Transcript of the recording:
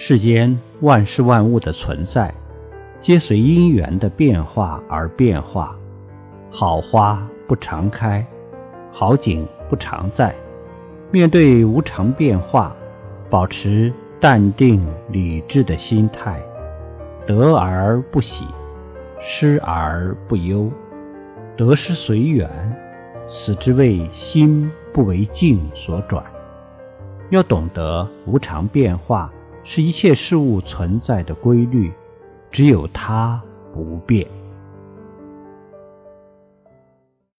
世间万事万物的存在，皆随因缘的变化而变化。好花不常开，好景不常在。面对无常变化，保持淡定理智的心态，得而不喜，失而不忧，得失随缘，此之谓心不为境所转。要懂得无常变化是一切事物存在的规律，只有它不变。